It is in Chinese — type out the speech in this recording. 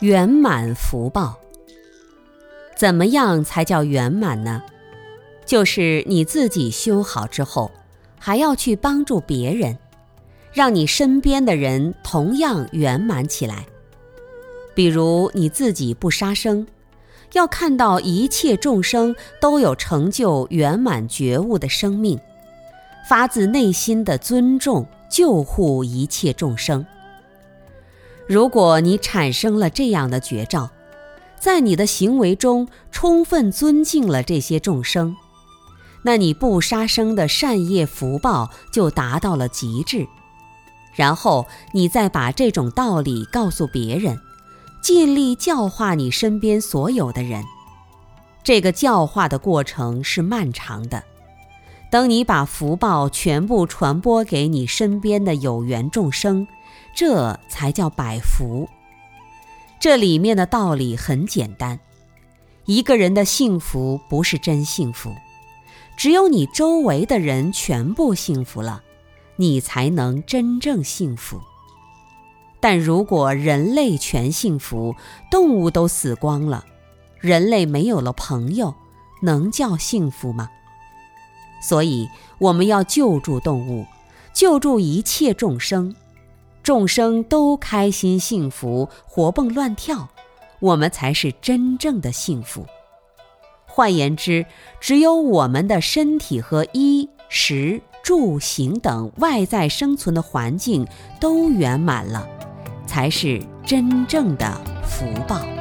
圆满福报，怎么样才叫圆满呢？就是你自己修好之后，还要去帮助别人，让你身边的人同样圆满起来。比如你自己不杀生，要看到一切众生都有成就圆满觉悟的生命，发自内心的尊重救护一切众生。如果你产生了这样的绝招，在你的行为中充分尊敬了这些众生，那你不杀生的善业福报就达到了极致。然后你再把这种道理告诉别人，尽力教化你身边所有的人。这个教化的过程是漫长的。等你把福报全部传播给你身边的有缘众生。这才叫百福。这里面的道理很简单：一个人的幸福不是真幸福，只有你周围的人全部幸福了，你才能真正幸福。但如果人类全幸福，动物都死光了，人类没有了朋友，能叫幸福吗？所以我们要救助动物，救助一切众生。众生都开心幸福，活蹦乱跳，我们才是真正的幸福。换言之，只有我们的身体和衣食住行等外在生存的环境都圆满了，才是真正的福报。